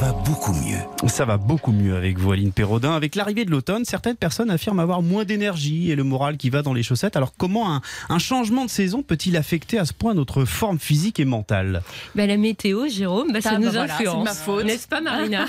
Ça va beaucoup mieux. Ça va beaucoup mieux avec vous, Aline Perraudin. Avec l'arrivée de l'automne, certaines personnes affirment avoir moins d'énergie et le moral qui va dans les chaussettes. Alors comment un, un changement de saison peut-il affecter à ce point notre forme physique et mentale? Bah, la météo, Jérôme, bah, ça Ah, nous bah voilà, c'est influence. ma faute. N'est-ce pas, Marina?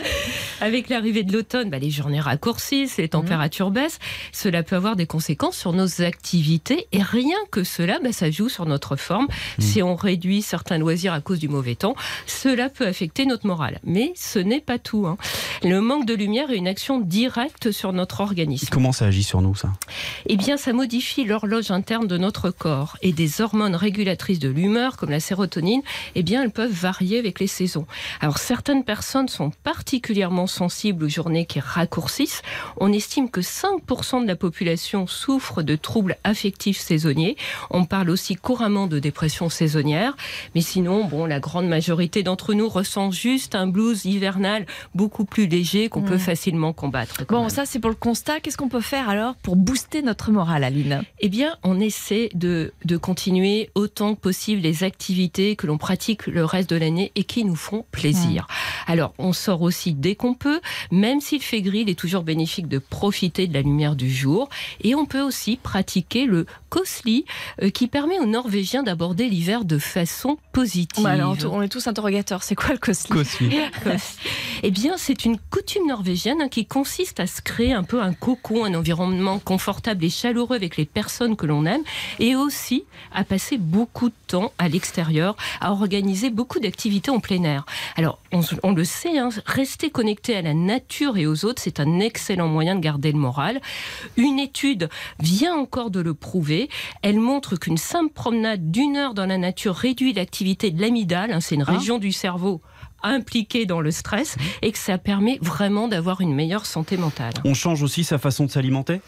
Avec l'arrivée de l'automne, bah, les journées raccourcissent, les températures baissent. Cela peut avoir des conséquences sur nos activités. Et rien que cela, bah, ça joue sur notre forme. Si on réduit certains loisirs à cause du mauvais temps, cela peut affecter notre morale. Mais ce n'est pas tout. hein. Le manque de lumière a une action directe sur notre organisme. Comment ça agit sur nous, ça? Eh bien, ça modifie l'horloge interne de notre corps et des hormones régulatrices de l'humeur, comme la sérotonine, eh bien, elles peuvent varier avec les saisons. Alors, certaines personnes sont particulièrement sensibles aux journées qui raccourcissent. On estime que 5% de la population souffre de troubles affectifs saisonniers. On parle aussi couramment de dépression saisonnière. Mais sinon, bon, la grande majorité d'entre nous ressent juste un blues hivernal beaucoup plus léger qu'on peut facilement combattre. Bon, même. ça c'est pour le constat. Qu'est-ce qu'on peut faire alors pour booster notre morale, Aline? Eh bien, on essaie de, de continuer autant que possible les activités que l'on pratique le reste de l'année et qui nous font plaisir. Alors, on sort aussi dès qu'on peut, même s'il fait gris, il est toujours bénéfique de profiter de la lumière du jour. Et on peut aussi pratiquer le kosli, euh, qui permet aux Norvégiens d'aborder l'hiver de façon positive. Bah, alors, on est tous interrogateurs. C'est quoi le Cosli. Eh bien, c'est une coutume norvégienne hein, qui consiste à se créer un peu un cocon, un environnement confortable et chaleureux avec les personnes que l'on aime, et aussi à passer beaucoup de temps à l'extérieur, à organiser beaucoup d'activités en plein air. Alors, on, on le sait, hein, rester connecté à la nature et aux autres, c'est un excellent moyen de garder le moral. Une étude vient encore de le prouver. Elle montre qu'une simple promenade d'une heure dans la nature réduit l'activité de l'amygdale, hein, c'est une Ah. région du cerveau impliquée dans le stress, et que ça permet vraiment d'avoir une meilleure santé mentale. On change aussi sa façon de s'alimenter?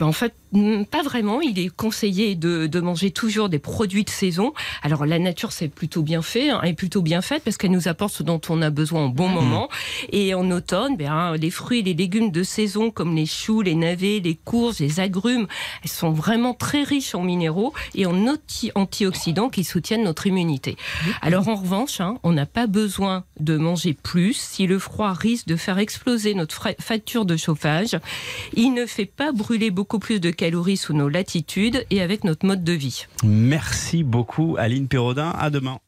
Ben, en fait, mm, pas vraiment. Il est conseillé de, de manger toujours des produits de saison. Alors la nature, c'est plutôt bien fait, hein, est plutôt bien faite parce qu'elle nous apporte ce dont on a besoin au bon moment. Et en automne, ben, hein, les fruits et les légumes de saison comme les choux, les navets, les courges, les agrumes, elles sont vraiment très riches en minéraux et en anti- antioxydants qui soutiennent notre immunité. Alors en revanche, hein, on n'a pas besoin de manger plus si le froid risque de faire exploser notre facture de chauffage. Il ne fait pas brûler beaucoup plus de calories sous nos latitudes et avec notre mode de vie. Merci beaucoup, Aline Perraudin. À demain.